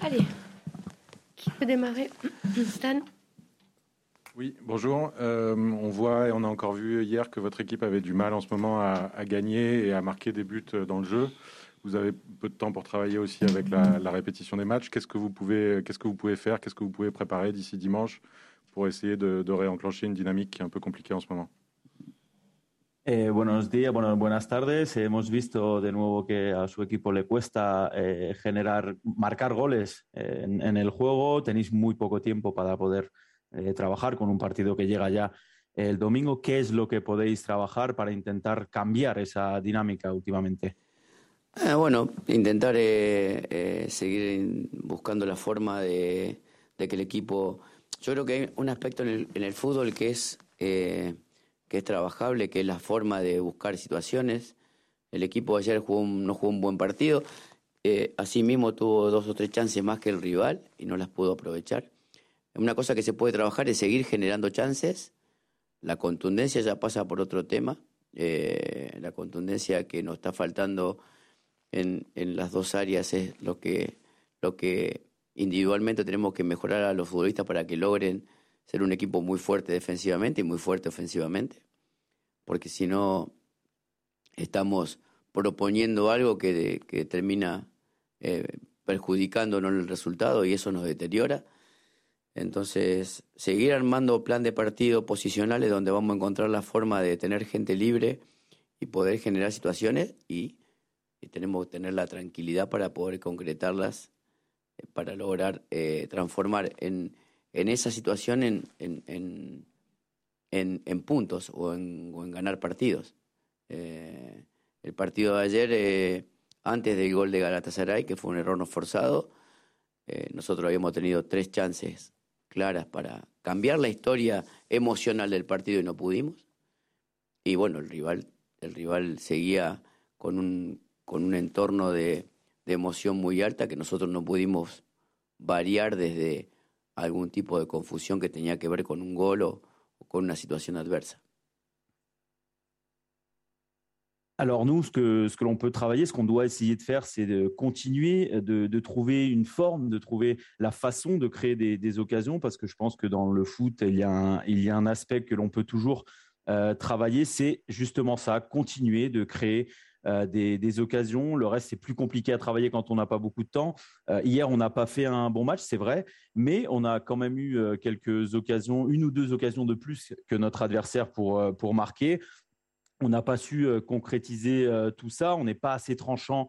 Allez, qui peut démarrer Stan oui, bonjour. Euh, on voit et on a encore vu hier que votre équipe avait du mal en ce moment à, gagner et à marquer des buts dans le jeu. Vous avez peu de temps pour travailler aussi avec la, répétition des matchs. Qu'est-ce que vous pouvez, faire Qu'est-ce que vous pouvez préparer d'ici dimanche pour essayer de réenclencher une dynamique qui est un peu compliquée en ce moment? Eh, buenos días, bueno, buenas tardes. Hemos visto de nuevo que a su equipo le cuesta eh, generar, marcar goles en, en, el juego. Tenéis muy poco tiempo para poder eh, trabajar con un partido que llega ya el domingo. ¿Qué es lo que podéis trabajar para intentar cambiar esa dinámica últimamente? Eh, bueno, intentar eh, seguir buscando la forma de, de, que el equipo. Yo creo que hay un aspecto en el, en el fútbol que es que es trabajable, que es la forma de buscar situaciones. El equipo ayer jugó no jugó un buen partido, eh, asimismo tuvo dos o tres chances más que el rival y no las pudo aprovechar. Una cosa que se puede trabajar es seguir generando chances. La contundencia ya pasa por otro tema. Eh, la contundencia que nos está faltando en, las dos áreas es lo que individualmente tenemos que mejorar a los futbolistas para que logren ser un equipo muy fuerte defensivamente y muy fuerte ofensivamente, porque si no estamos proponiendo algo que, que termina eh, perjudicándonos el resultado y eso nos deteriora. Entonces, seguir armando plan de partido posicionales donde vamos a encontrar la forma de tener gente libre y poder generar situaciones y, tenemos que tener la tranquilidad para poder concretarlas, eh, para lograr eh, transformar en, en esa situación en, en, en, en, puntos o en, o en, ganar partidos. Eh, el partido de ayer, eh, antes del gol de Galatasaray, que fue un error no forzado, eh, nosotros habíamos tenido tres chances claras para cambiar la historia emocional del partido y no pudimos. Y bueno, el rival, el rival seguía con un, con un entorno de, de emoción muy alta que nosotros no pudimos variar desde algún tipo de confusión que tenía que ver con un gol o, con una situación. Alors nous, ce que, ce que l'on peut travailler, ce qu'on doit essayer de faire, c'est de continuer de, trouver une forme, de trouver la façon de créer des, occasions, parce que je pense que dans le foot, il y a un, il y a un aspect que l'on peut toujours euh, travailler, c'est justement ça, continuer de créer des, des, occasions. Le reste, c'est plus compliqué à travailler quand on n'a pas beaucoup de temps. Euh, hier, on n'a pas fait un bon match, c'est vrai, mais on a quand même eu euh, quelques occasions, une ou deux occasions de plus que notre adversaire pour, euh, pour marquer. On n'a pas su euh, concrétiser tout ça. On n'est pas assez tranchant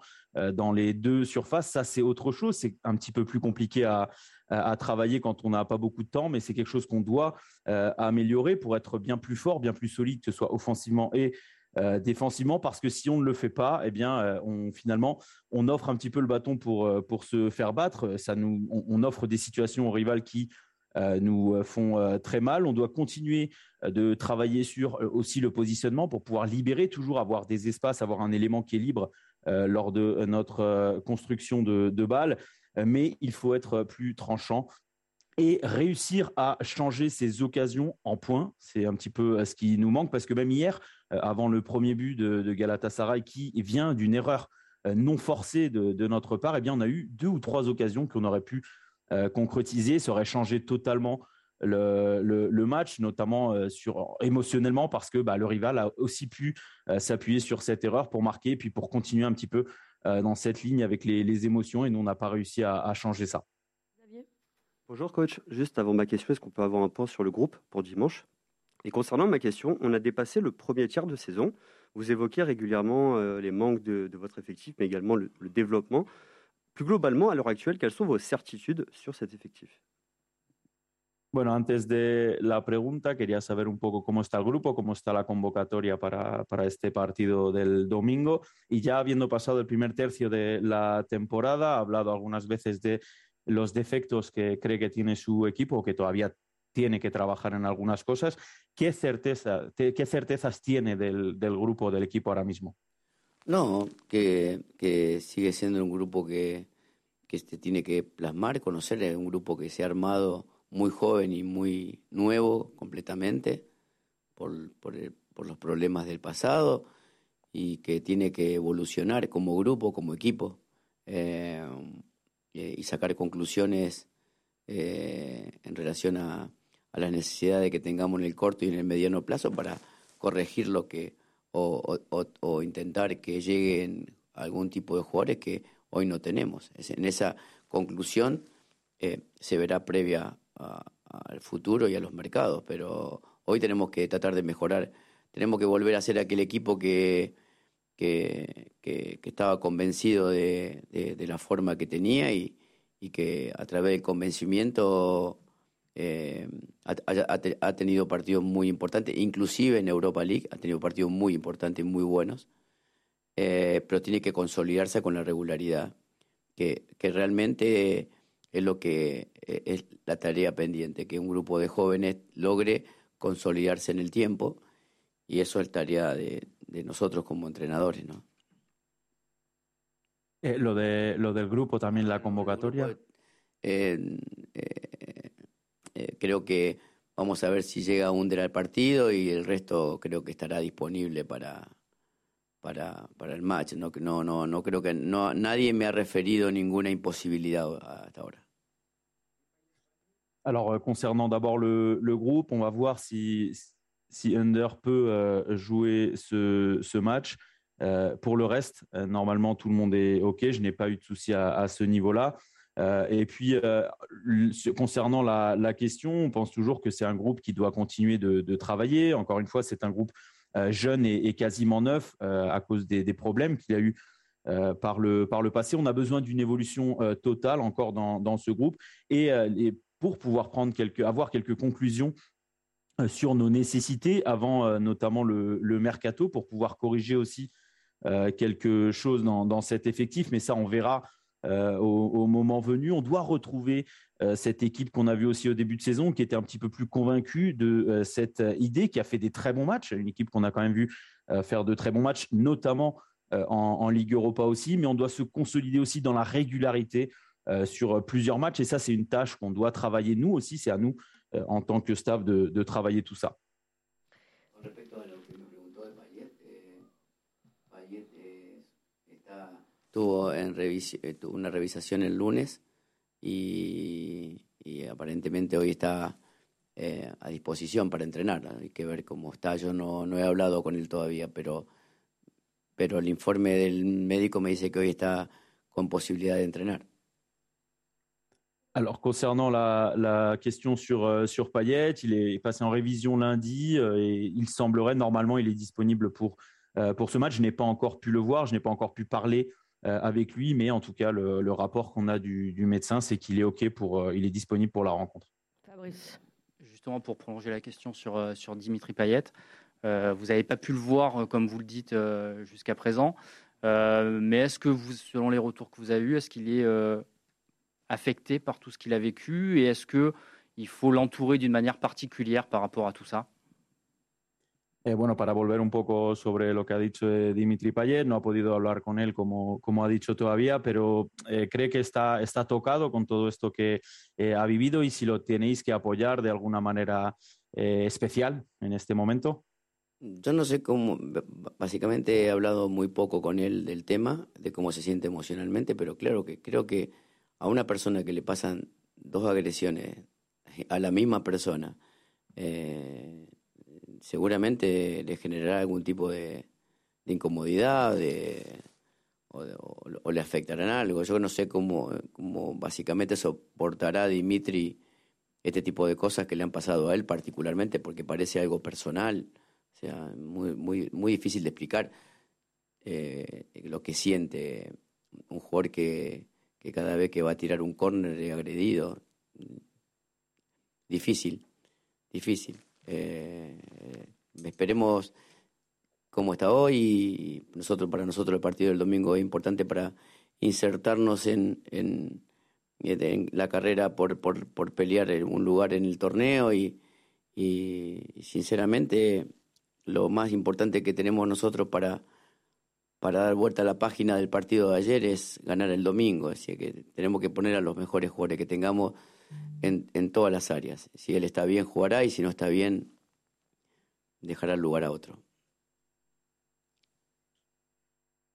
dans les deux surfaces. Ça, c'est autre chose. C'est un petit peu plus compliqué à, à travailler quand on n'a pas beaucoup de temps, mais c'est quelque chose qu'on doit euh, améliorer pour être bien plus fort, bien plus solide, que ce soit offensivement et euh, défensivement, parce que si on ne le fait pas, eh bien, euh, on, finalement, on offre un petit peu le bâton pour, pour se faire battre. Ça nous, on, on offre des situations aux rivales qui nous font très mal. On doit continuer de travailler sur aussi le positionnement pour pouvoir libérer, toujours avoir des espaces, avoir un élément qui est libre lors de notre construction de, de balles. Mais il faut être plus tranchant et réussir à changer ces occasions en points. C'est un petit peu ce qui nous manque parce que même hier, avant le premier but de, de Galatasaray qui vient d'une erreur non forcée de, de, notre part, eh bien, on a eu deux ou trois occasions qu'on aurait pu euh, concrétiser. Ça aurait changé totalement le, le, le match, notamment euh, sur, émotionnellement, parce que bah, le rival a aussi pu euh, s'appuyer sur cette erreur pour marquer, puis pour continuer un petit peu dans cette ligne avec les, les, émotions, et nous, on n'a pas réussi à, à changer ça. Bonjour coach, juste avant ma question, est-ce qu'on peut avoir un point sur le groupe pour dimanche? Et concernant ma question, on a dépassé le premier tiers de saison. Vous évoquez régulièrement euh, les manques de, votre effectif, mais également le, le développement. Plus globalement, à l'heure actuelle, quelles sont vos certitudes sur cet effectif? Bueno, antes de la pregunta, quería saber un poco cómo está el grupo, cómo está la convocatoria para, para, este partido del domingo. Y ya habiendo pasado el primer tercio de la temporada, ha hablado algunas veces de los defectos que cree que tiene su equipo, que todavía tiene que trabajar en algunas cosas. ¿Qué, certeza, qué certezas tiene del, del, grupo, del equipo ahora mismo? No, que, que sigue siendo un grupo que, que se tiene que plasmar, conocer, es un grupo que se ha armado muy joven y muy nuevo completamente por, por, los problemas del pasado y que tiene que evolucionar como grupo, como equipo. Eh, y sacar conclusiones en relación a, a las necesidades que tengamos en el corto y en el mediano plazo para corregir lo que o, intentar que lleguen algún tipo de jugadores que hoy no tenemos. En esa conclusión eh, se verá previa al futuro y a los mercados, pero hoy tenemos que tratar de mejorar, tenemos que volver a ser aquel equipo que, que, que, estaba convencido de, de, la forma que tenía y, y que a través del convencimiento eh, ha, tenido partidos muy importantes, inclusive en Europa League ha tenido partidos muy importantes, muy buenos, eh, pero tiene que consolidarse con la regularidad, que, que realmente es lo que eh, es la tarea pendiente, que un grupo de jóvenes logre consolidarse en el tiempo y eso es tarea de, de nosotros como entrenadores, ¿no? lo de lo del grupo también la convocatoria. Eh, eh, creo que vamos a ver si llega Under al partido y el resto creo que estará disponible para, para, para el match. No, no, no, no creo que no, nadie me ha referido ninguna imposibilidad hasta ahora. Alors, euh, concernant d'abord le, le, groupe, on va voir si, si Under peut euh, jouer ce, ce match. Euh, pour le reste, euh, normalement, tout le monde est OK. Je n'ai pas eu de souci à, à ce niveau-là. Euh, et puis, euh, concernant la, question, on pense toujours que c'est un groupe qui doit continuer de, travailler. Encore une fois, c'est un groupe euh, jeune et, quasiment neuf à cause des, problèmes qu'il a eu par, le, par le passé. On a besoin d'une évolution totale encore dans, ce groupe et, pour pouvoir prendre quelques, avoir quelques conclusions sur nos nécessités avant notamment le, mercato pour pouvoir corriger aussi quelque chose dans, dans, cet effectif. Mais ça, on verra euh, au, moment venu. On doit retrouver euh, cette équipe qu'on a vue aussi au début de saison, qui était un petit peu plus convaincue de euh, cette idée, qui a fait des très bons matchs, une équipe qu'on a quand même vu faire de très bons matchs, notamment en, Ligue Europa aussi, mais on doit se consolider aussi dans la régularité sur plusieurs matchs. Et ça, c'est une tâche qu'on doit travailler nous aussi. C'est à nous, en tant que staff, de travailler tout ça. Tuvo, en eh, una revisación el lunes y, aparentemente hoy está eh, a disposición para entrenar. Hay que ver cómo está. Yo no, no he hablado con él todavía, pero, pero el informe del médico me dice que hoy está con posibilidad de entrenar. Alors, concernant la, la question sur, euh, sur Payet, il est passé en révision lundi euh, et il semblerait, normalement, il est disponible pour, euh, pour ce match. Je n'ai pas encore pu le voir, je n'ai pas encore pu parler avec lui, mais en tout cas, le, rapport qu'on a du, médecin, c'est qu'il est OK pour, euh, il est disponible pour la rencontre. Fabrice. Justement, pour prolonger la question sur, euh, sur Dimitri Payet, vous n'avez pas pu le voir, comme vous le dites, jusqu'à présent. mais est-ce que, vous, selon les retours que vous avez eus, est-ce qu'il est affecté par tout ce qu'il a vécu? Et est-ce qu'il faut l'entourer d'une manière particulière par rapport à tout ça? Eh, bueno, para volver un poco sobre lo que ha dicho eh, Dimitri Payet, no ha podido hablar con él como, como ha dicho todavía, pero eh, cree que está, está tocado con todo esto que ha vivido y si lo tenéis que apoyar de alguna manera especial en este momento. Yo no sé cómo, básicamente he hablado muy poco con él del tema, de cómo se siente emocionalmente, pero claro que creo que a una persona que le pasan dos agresiones a la misma persona, eh, seguramente le generará algún tipo de, incomodidad de, o, le afectarán algo. Yo no sé cómo, cómo básicamente soportará Dimitri este tipo de cosas que le han pasado a él particularmente porque parece algo personal, o sea, muy, muy, muy difícil de explicar eh, lo que siente un jugador que, que cada vez que va a tirar un córner es agredido. Difícil, difícil. Eh, esperemos cómo está hoy. nosotros, para nosotros el partido del domingo es importante para insertarnos en, la carrera por, pelear un lugar en el torneo y, y, sinceramente lo más importante que tenemos nosotros para, para dar vuelta a la página del partido de ayer es ganar el domingo. Así que tenemos que poner a los mejores jugadores que tengamos en, en todas las. Si él está bien, jugará y si no está bien, dejará lugar a otro.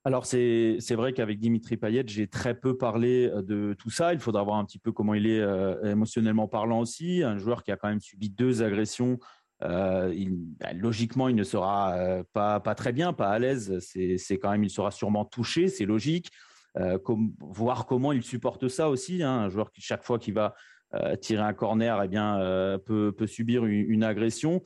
alors c'est vrai qu'avec Dimitri Payet, j'ai très peu parlé de tout ça. Il faudra voir un petit peu comment il est émotionnellement parlant aussi. Un joueur qui a quand même subi deux agressions euh, bah, logiquement, il ne sera euh, pas, pas très bien, pas à l'aise. C'est quand même, il sera sûrement touché, c'est logique. Euh, voir comment il supporte ça aussi. Hein. un joueur qui chaque fois qu'il va tirer un corner, eh bien, peut, peut, subir une, agression.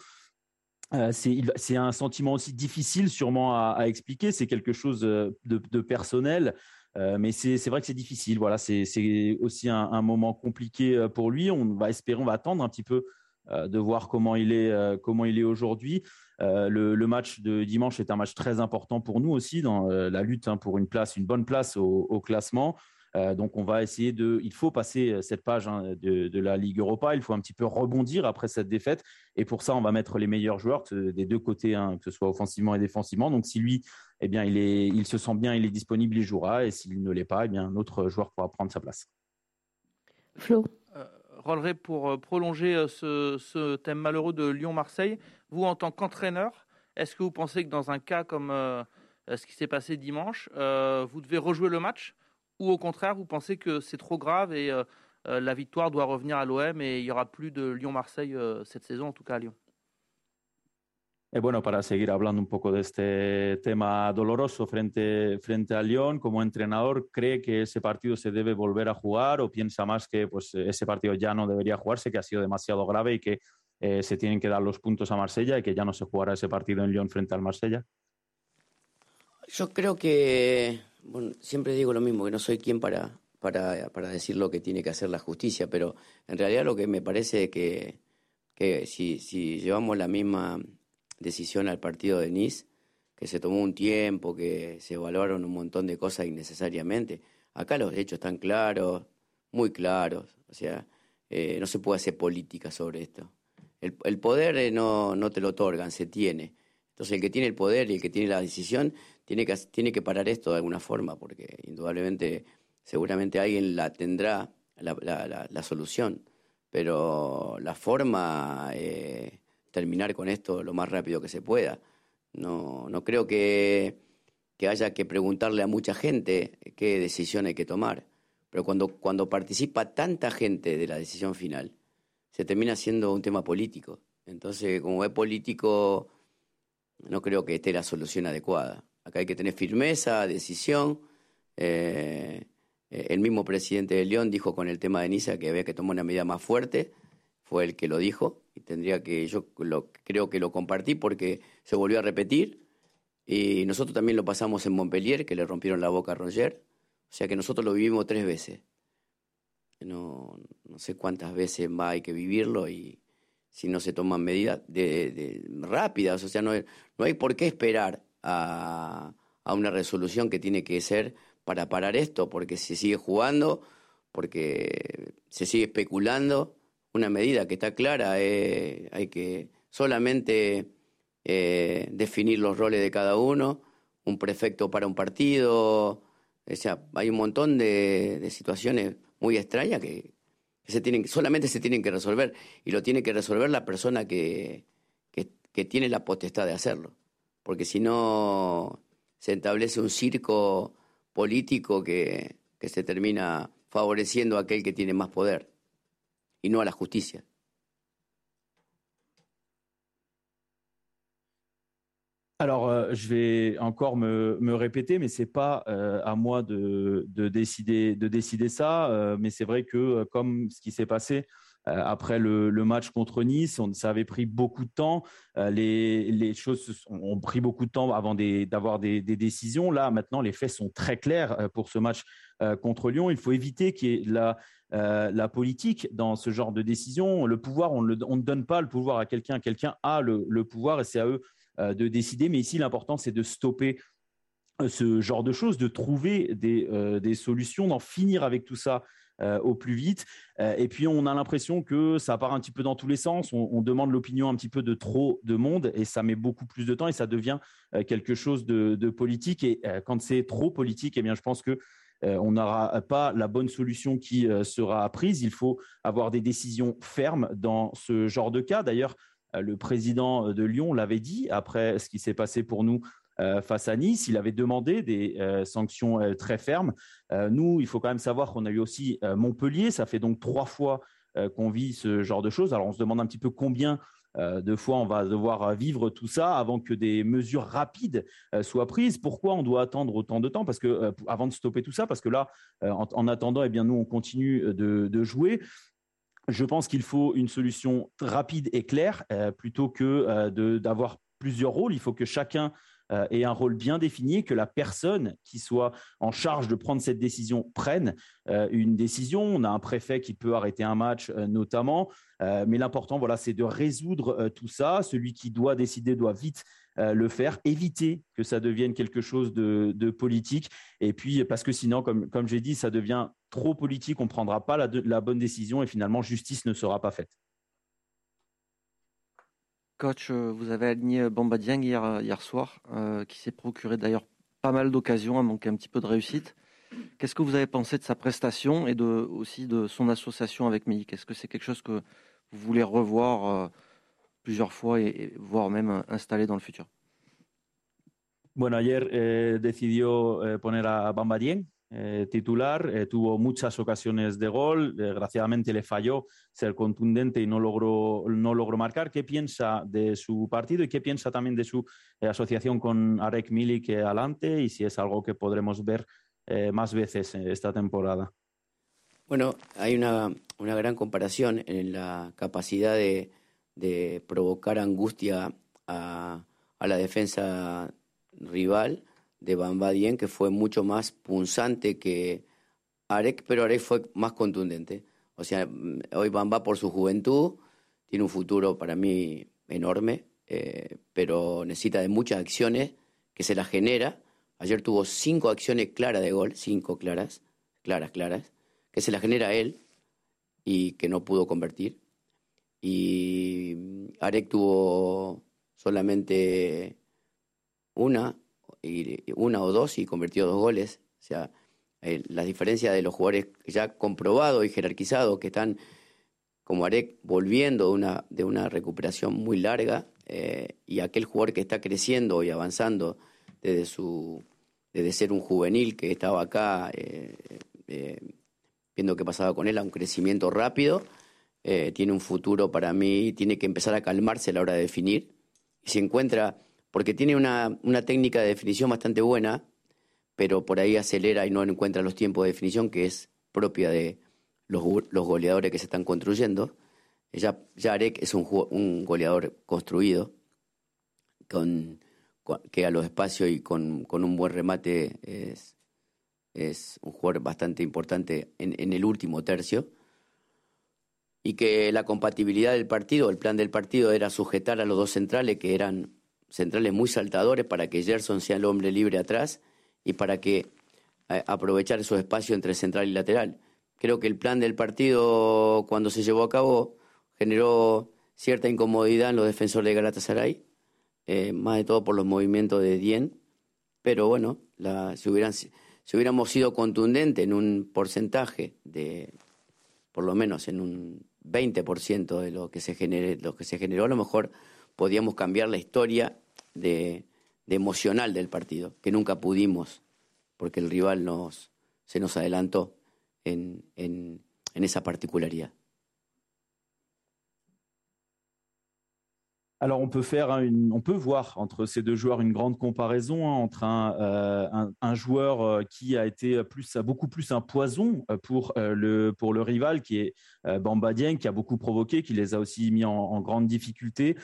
c'est un sentiment aussi difficile sûrement à, expliquer. C'est quelque chose de, personnel. mais c'est vrai que c'est difficile. Voilà, c'est aussi un, moment compliqué pour lui. On va espérer, on va attendre un petit peu euh, de voir comment il est, euh, comment est aujourd'hui. Euh, le, match de dimanche est un match très important pour nous aussi dans la lutte hein, pour une place, une bonne place au, classement. Donc on va essayer de, il faut passer cette page hein, de, la Ligue Europa, il faut un petit peu rebondir après cette défaite, et pour ça on va mettre les meilleurs joueurs des deux côtés, hein, que ce soit offensivement et défensivement. Donc si lui, eh bien il est, il se sent bien, il est disponible, il jouera, et s'il ne l'est pas, eh bien un autre joueur pourra prendre sa place. Flo. Pour euh, prolonger euh, ce, thème malheureux de Lyon-Marseille, vous en tant qu'entraîneur, est-ce que vous pensez que dans un cas comme euh, ce qui s'est passé dimanche, vous devez rejouer le match? Ou au contraire, vous pensez que c'est trop grave et la victoire doit revenir à l'OM et il n'y aura plus de Lyon-Marseille cette saison, en tout cas à Lyon Eh, bueno, para seguir hablando un poco de este tema doloroso frente, frente a Lyon, como entrenador, ¿cree que ese partido se debe volver a jugar o piensa más que pues, ese partido ya no debería jugarse, que ha sido demasiado grave y que eh, se tienen que dar los puntos a Marsella y que ya no se jugará ese partido en Lyon frente al Marsella? Yo creo que, bueno, siempre digo lo mismo, que no soy quien para, para, para decir lo que tiene que hacer la justicia, pero en realidad lo que me parece que, que si, si llevamos la misma decisión al partido de Nice, que se tomó un tiempo, que se evaluaron un montón de cosas innecesariamente. Acá los hechos están claros, muy claros, o sea, eh, no se puede hacer política sobre esto. El, poder eh, no, no, te lo otorgan, se tiene. Entonces el que tiene el poder y el que tiene la decisión tiene que, tiene que parar esto de alguna forma, porque indudablemente, seguramente alguien la tendrá, la, solución, pero la forma... Eh, terminar con esto lo más rápido que se pueda. No, no creo que, que haya que preguntarle a mucha gente qué decisión hay que tomar. Pero cuando, cuando participa tanta gente de la decisión final, se termina siendo un tema político. Entonces, como es político, no creo que esté la solución adecuada. Acá hay que tener firmeza, decisión. Eh, el mismo presidente de León dijo con el tema de Niza que había que tomar una medida más fuerte fue el que lo dijo y tendría que, yo lo, creo que lo compartí porque se volvió a repetir y nosotros también lo pasamos en Montpellier, que le rompieron la boca a Roger, o sea que nosotros lo vivimos tres veces. No, no sé cuántas veces más hay que vivirlo y si no se toman medidas de, rápidas, o sea, no, no hay por qué esperar a, a una resolución que tiene que ser para parar esto, porque se sigue jugando, porque se sigue especulando. Una medida que está clara, eh, hay que solamente eh, definir los roles de cada uno, un prefecto para un partido, o sea, hay un montón de, situaciones muy extrañas que, se tienen, solamente se tienen que resolver y lo tiene que resolver la persona que, que, tiene la potestad de hacerlo, porque si no se establece un circo político que, que se termina favoreciendo a aquel que tiene más poder. et non à la justice. Alors, euh, je vais encore me, répéter, mais c'est pas euh, à moi de, de, décider, de décider ça. Euh, mais c'est vrai que, comme ce qui s'est passé après le, le, match contre Nice, on, ça avait pris beaucoup de temps. Les, choses ont pris beaucoup de temps avant d'avoir des, décisions. Là, maintenant, les faits sont très clairs pour ce match contre Lyon. Il faut éviter qu'il y ait la, politique dans ce genre de décision. Le pouvoir, on, ne donne pas le pouvoir à quelqu'un. Quelqu'un a le, pouvoir et c'est à eux de décider. Mais ici, l'important, c'est de stopper euh, ce genre de choses, de trouver des, solutions, d'en finir avec tout ça au plus vite. et puis, on a l'impression que ça part un petit peu dans tous les sens. On, demande l'opinion un petit peu de trop de monde et ça met beaucoup plus de temps et ça devient quelque chose de, de politique. Et quand c'est trop politique, eh bien, je pense que euh, on n'aura pas la bonne solution qui euh, sera prise. Il faut avoir des décisions fermes dans ce genre de cas. D'ailleurs, euh, le président de Lyon l'avait dit après ce qui s'est passé pour nous face à Nice. Il avait demandé des sanctions très fermes. nous, il faut quand même savoir qu'on a eu aussi Montpellier. Ça fait donc trois fois qu'on vit ce genre de choses. Alors on se demande un petit peu combien de fois on va devoir vivre tout ça avant que des mesures rapides soient prises. Pourquoi on doit attendre autant de temps? Parce que avant de stopper tout ça, parce que là, en, attendant, eh bien nous on continue de jouer. Je pense qu'il faut une solution rapide et claire plutôt que d'avoir plusieurs rôles. Il faut que chacun euh, ait un rôle bien défini, que la personne qui soit en charge de prendre cette décision prenne euh, une décision. On a un préfet qui peut arrêter un match euh, notamment, mais l'important, voilà, c'est de résoudre tout ça. Celui qui doit décider doit vite le faire, éviter que ça devienne quelque chose de, politique. Et puis, parce que sinon, comme, comme j'ai dit, ça devient trop politique, on ne prendra pas la bonne décision et finalement, justice ne sera pas faite. Coach, euh, vous avez aligné euh, Bamba Dieng hier, euh, hier soir, qui s'est procuré d'ailleurs pas mal d'occasions, a manqué un petit peu de réussite. Qu'est-ce que vous avez pensé de sa prestation et de, aussi de son association avec Meïk Est-ce que c'est quelque chose que vous voulez revoir plusieurs fois et, voire même installer dans le futur? Bueno, ayer eh, decidió eh, poner a Bamba Dieng Eh, titular, eh, tuvo muchas ocasiones de gol, desgraciadamente le falló ser contundente y no logró, no logró marcar. ¿Qué piensa de su partido y qué piensa también de su eh, asociación con Arek Milik adelante y si es algo que podremos ver más veces esta temporada? Bueno, hay una, una gran comparación en la capacidad de, de provocar angustia a, a la defensa rival de Bamba Dien, que fue mucho más punzante que Arek, pero Arek fue más contundente. O sea, mm, hoy Bamba por su juventud tiene un futuro para mí enorme, eh, pero necesita de muchas acciones que se las genera. Ayer tuvo cinco acciones claras de gol, cinco claras, claras, claras, que se las genera él y que no pudo convertir. Y mm, Arek tuvo solamente una una o dos y convirtió dos goles. O sea, la diferencia de los jugadores ya comprobados y jerarquizados que están como Arek volviendo de una, de una recuperación muy larga eh, y aquel jugador que está creciendo y avanzando desde su desde ser un juvenil que estaba acá eh, eh, viendo qué pasaba con él a un crecimiento rápido tiene un futuro para mí tiene que empezar a calmarse a la hora de definir y se encuentra porque tiene una, técnica de definición bastante buena, pero por ahí acelera y no encuentra los tiempos de definición que es propia de los, goleadores que se están construyendo. Ya, Arek es un, goleador construido, con, que a los espacios y con, un buen remate es, es un jugador bastante importante en, en, el último tercio. Y que la compatibilidad del partido, el plan del partido era sujetar a los dos centrales que eran centrales muy saltadores para que Gerson sea el hombre libre atrás y para que eh, aprovechar esos espacios entre central y lateral. Creo que el plan del partido, cuando se llevó a cabo, generó cierta incomodidad en los defensores de Galatasaray, eh, más de todo por los movimientos de Dien, pero bueno, la, si, hubieran, si hubiéramos sido contundentes en un porcentaje de, por lo menos en un 20% de lo que se genere, lo que se generó, a lo mejor podíamos cambiar la historia de, emocional del partido, que nunca pudimos, porque el rival nos, se nos adelantó en, en esa particularidad. Alors on peut faire, on peut voir entre ces deux joueurs une grande comparaison hein, entre euh, un, joueur euh, qui a été plus, beaucoup plus un poison euh, pour le pour le rival, qui est Bamba Dieng, qui a beaucoup provoqué, qui les a aussi mis en, grande difficulté.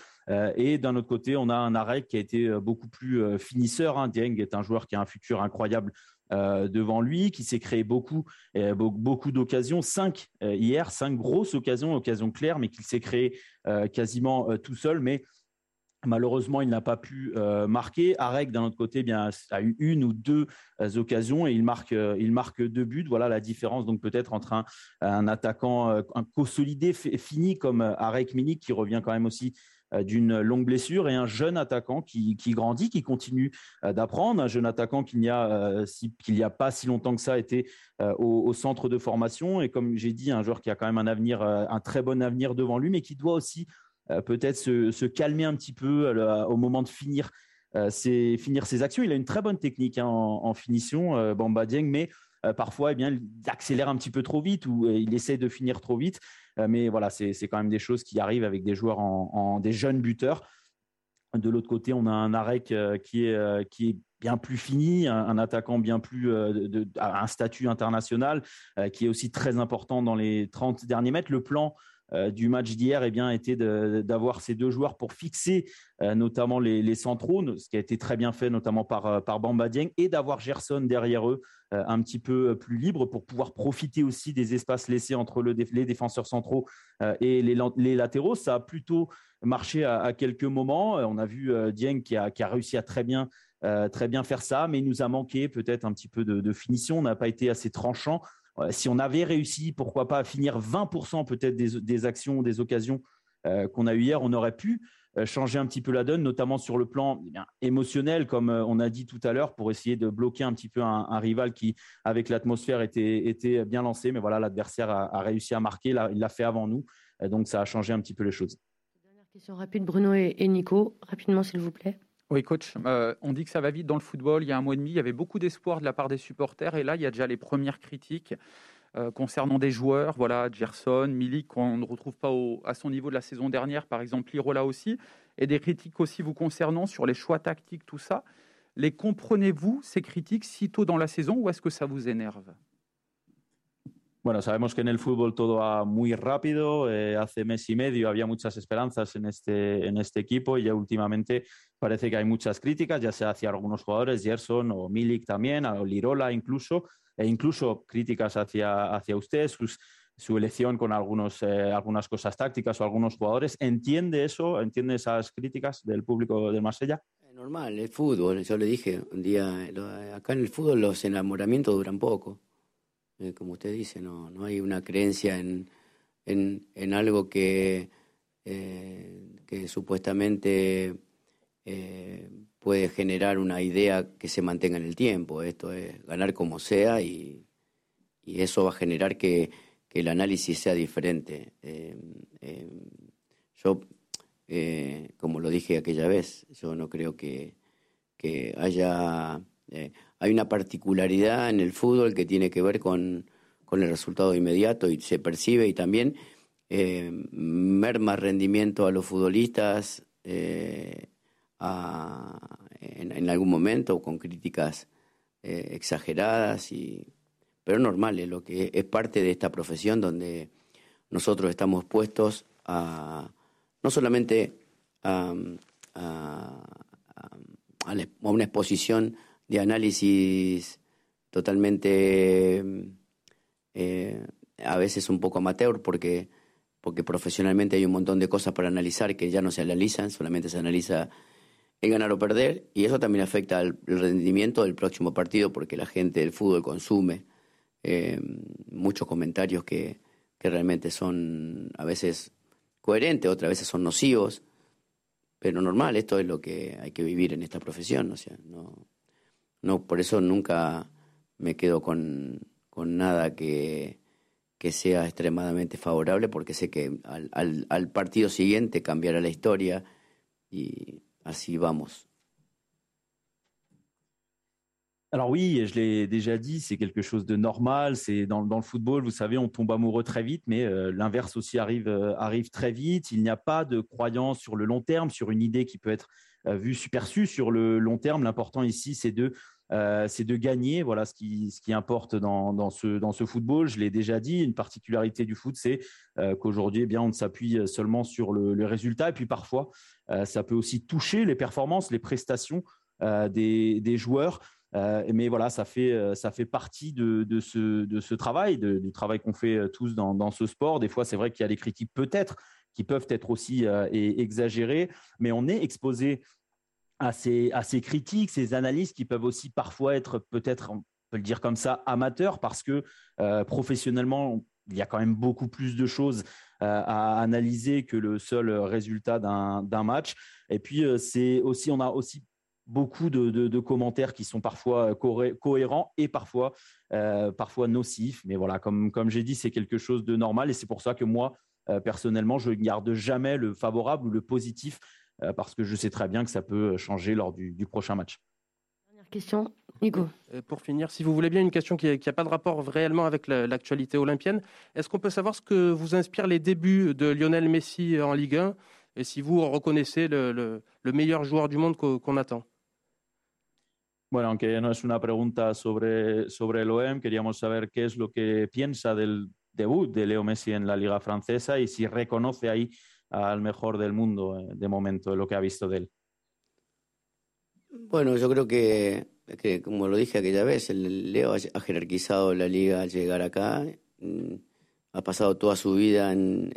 et d'un autre côté, on a un arrêt qui a été beaucoup plus finisseur. Hein. Dieng est un joueur qui a un futur incroyable euh, devant lui, qui s'est créé beaucoup, euh, beaucoup d'occasions, cinq euh, hier, cinq grosses occasions, occasions claires, mais qu'il s'est créé quasiment tout seul. Mais Malheureusement, il n'a pas pu marquer. Arek, d'un autre côté, eh bien, a eu une ou deux occasions et il marque, il marque deux buts. Voilà la différence, donc peut-être entre un, attaquant, consolidé, fini comme Arek Minik, qui revient quand même aussi d'une longue blessure et un jeune attaquant qui, grandit, qui continue euh, d'apprendre, un jeune attaquant qu'il n'y a, euh, a pas si longtemps que ça été au, centre de formation et comme j'ai dit, un joueur qui a quand même un avenir, un très bon avenir devant lui, mais qui doit aussi peut-être se, calmer un petit peu au moment de finir c'est finir ses actions. Il a une très bonne technique hein, en, finition, Bamba Dieng, mais parfois, eh bien, il accélère un petit peu trop vite ou il essaie de finir trop vite. Mais voilà, c'est quand même des choses qui arrivent avec des joueurs en, des jeunes buteurs. De l'autre côté, on a un Arek qui est, qui est bien plus fini, un, attaquant bien plus de, un statut international qui est aussi très important dans les 30 derniers mètres. Le plan euh, du match d'hier eh bien, était d'avoir ces deux joueurs pour fixer euh, notamment les, centraux, ce qui a été très bien fait notamment par, euh, par Bamba Dieng, et d'avoir Gerson derrière eux un petit peu plus libre pour pouvoir profiter aussi des espaces laissés entre le, les défenseurs centraux et les, latéraux. Ça a plutôt marché à, quelques moments. On a vu Dieng qui a, réussi à très bien très bien faire ça, mais il nous a manqué peut-être un petit peu de, de finition. On n'a pas été assez tranchant si on avait réussi, pourquoi pas, à finir 20% peut-être des, actions, des occasions euh, qu'on a eues hier, on aurait pu euh, changer un petit peu la donne, notamment sur le plan eh émotionnel, comme euh, on a dit tout à l'heure, pour essayer de bloquer un petit peu un, rival qui, avec l'atmosphère, était, bien lancé. Mais voilà, l'adversaire a, réussi à marquer, il l'a fait avant nous, donc ça a changé un petit peu les choses. Dernière question rapide, Bruno et Nico, rapidement s'il vous plaît. Oui, coach, euh, on dit que ça va vite dans le football. Il y a un mois et demi, il y avait beaucoup d'espoir de la part des supporters. Et là, il y a déjà les premières critiques euh, concernant des joueurs. Voilà, Gerson, Milik, qu'on ne retrouve pas à son niveau de la saison dernière, par exemple, Lirola aussi. Et des critiques aussi vous concernant sur les choix tactiques, tout ça. Les comprenez-vous, ces critiques, si tôt dans la saison, ou est-ce que ça vous énerve? Bueno, sabemos que en el fútbol todo va muy rápido. Eh, hace mes y medio había muchas esperanzas en este, en este equipo y ya últimamente parece que hay muchas críticas, ya sea hacia algunos jugadores, Gerson o Milik también, a Lirola incluso, e incluso críticas hacia, hacia usted, su elección con algunos, eh, algunas cosas tácticas o algunos jugadores. ¿Entiende eso? ¿Entiende esas críticas del público de Marsella? Normal, el fútbol, yo le dije un día, acá en el fútbol los enamoramientos duran poco. Eh, como usted dice, no, no hay una creencia en, en, algo que, eh, que supuestamente eh, puede generar una idea que se mantenga en el tiempo. Esto es ganar como sea y, y eso va a generar que, que el análisis sea diferente. yo, como lo dije aquella vez, yo no creo que, que haya hay una particularidad en el fútbol que tiene que ver con, el resultado inmediato y se percibe y también eh, merma rendimiento a los futbolistas eh, en, algún momento con críticas eh, exageradas y pero normal es lo que es parte de esta profesión donde nosotros estamos puestos a no solamente a una exposición de análisis totalmente eh, a veces un poco amateur porque, porque profesionalmente hay un montón de cosas para analizar que ya no se analizan, solamente se analiza el ganar o perder y eso también afecta al rendimiento del próximo partido porque la gente del fútbol consume eh, muchos comentarios que, que realmente son a veces coherentes, otras veces son nocivos, pero normal, esto es lo que hay que vivir en esta profesión, o sea, no, no, por eso nunca me quedo con, nada que, sea extremadamente favorable, porque sé que al, partido siguiente cambiará la historia y así vamos. Alors oui, je l'ai déjà dit, c'est quelque chose de normal. C'est dans, le football, vous savez, on tombe amoureux très vite, mais euh, l'inverse aussi arrive, euh, arrive très vite. Il n'y a pas de croyance sur le long terme, sur une idée qui peut être euh, vue superçue sur le long terme. L'important ici, c'est de euh, c'est de gagner. Voilà ce qui, importe dans, ce, football. Je l'ai déjà dit, une particularité du foot, c'est euh, qu'aujourd'hui, eh bien, on s'appuie seulement sur le, résultat. Et puis parfois, euh, ça peut aussi toucher les performances, les prestations des, joueurs. mais voilà, ça fait, partie de, ce, travail, du travail qu'on fait tous dans ce sport. Des fois, c'est vrai qu'il y a des critiques peut-être qui peuvent être aussi exagérées, mais on est exposé à ces, critiques, ces analyses qui peuvent aussi parfois être peut-être, on peut le dire comme ça, amateurs, parce que euh, professionnellement, il y a quand même beaucoup plus de choses euh, à analyser que le seul résultat d'un match. Et puis, euh, c'est aussi, on a aussi beaucoup de, commentaires qui sont parfois cohérents et parfois, parfois nocifs. Mais voilà, comme, comme j'ai dit, c'est quelque chose de normal et c'est pour ça que moi, personnellement, je ne garde jamais le favorable ou le positif parce que je sais très bien que ça peut changer lors du, prochain match. Dernière question, Nico. Pour finir, si vous voulez bien, une question qui n'a pas de rapport réellement avec l'actualité olympienne. Est-ce qu'on peut savoir ce que vous inspirent les débuts de Lionel Messi en Ligue 1 et si vous reconnaissez le, meilleur joueur du monde qu'on attend? Bueno, aunque no es una pregunta sobre, sobre el OEM, queríamos saber qué es lo que piensa del debut de Leo Messi en la Liga Francesa y si reconoce ahí al mejor del mundo eh, de momento, lo que ha visto de él. Bueno, yo creo que, que como lo dije aquella vez, el Leo ha jerarquizado la liga al llegar acá, mm, ha pasado toda su vida en,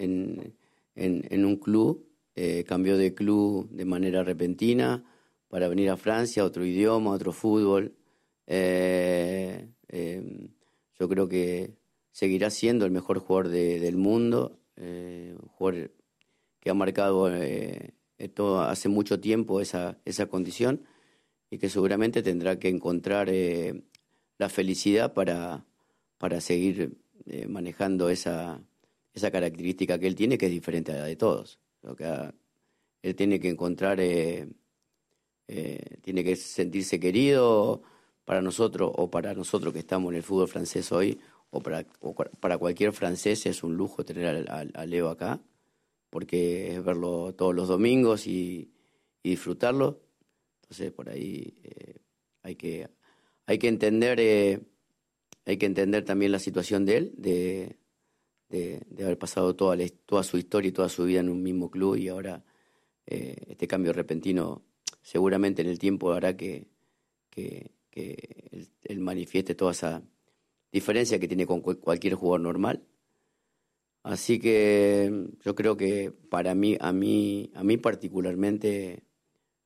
en, un club, eh, cambió de club de manera repentina, para venir a Francia, otro idioma, otro fútbol. Eh, yo creo que seguirá siendo el mejor jugador del mundo, un jugador que ha marcado todo, hace mucho tiempo esa, esa condición y que seguramente tendrá que encontrar la felicidad para, para seguir manejando esa, esa característica que él tiene, que es diferente a la de todos. que él tiene que encontrar eh, tiene que sentirse querido para nosotros o para nosotros que estamos en el fútbol francés hoy o para, para cualquier francés es un lujo tener a, Leo acá porque es verlo todos los domingos y, disfrutarlo. Entonces por ahí eh, hay que hay que entender eh, hay que entender también la situación de él de, de, haber pasado toda, toda su historia y toda su vida en un mismo club y ahora este cambio repentino seguramente en el tiempo hará que, que, él, manifieste toda esa diferencia que tiene con cualquier jugador normal. Así que yo creo que para mí, a mí, a mí particularmente,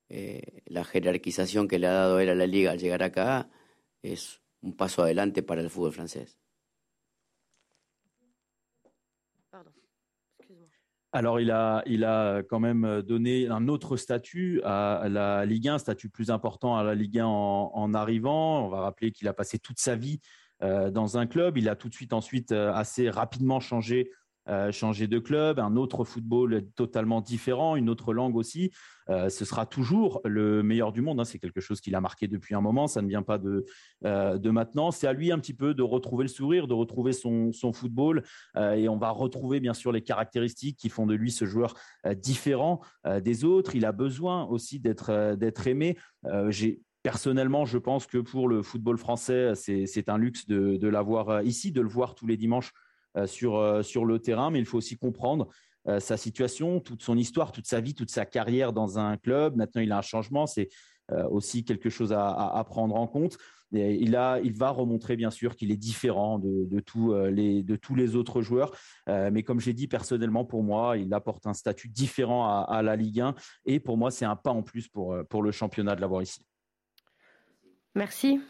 eh, la jerarquización que le ha dado él a la liga al llegar acá es un paso adelante para el fútbol francés. Alors, il a, il a quand même donné un autre statut à la Ligue 1, un statut plus important à la Ligue 1 en, arrivant. On va rappeler qu'il a passé toute sa vie euh, dans un club. Il a tout de suite ensuite euh, assez rapidement changé euh, changer de club, un autre football totalement différent, une autre langue aussi. Euh, ce sera toujours le meilleur du monde. Hein. C'est quelque chose qu'il a marqué depuis un moment. Ça ne vient pas de, euh, de maintenant. C'est à lui un petit peu de retrouver le sourire, de retrouver son, son football. et on va retrouver bien sûr les caractéristiques qui font de lui ce joueur différent des autres. Il a besoin aussi d'être aimé. Personnellement, je pense que pour le football français, c'est un luxe de, l'avoir ici, de le voir tous les dimanches sur, euh, sur le terrain, mais il faut aussi comprendre euh, sa situation, toute son histoire, toute sa vie, toute sa carrière dans un club. Maintenant, il a un changement, c'est aussi quelque chose à, prendre en compte. Il, a, il va remontrer bien sûr qu'il est différent de, de, tous les, de tous les autres joueurs. mais comme j'ai dit personnellement, pour moi, il apporte un statut différent à, à la Ligue 1. Et pour moi, c'est un pas en plus pour, pour le championnat de l'avoir ici. Merci.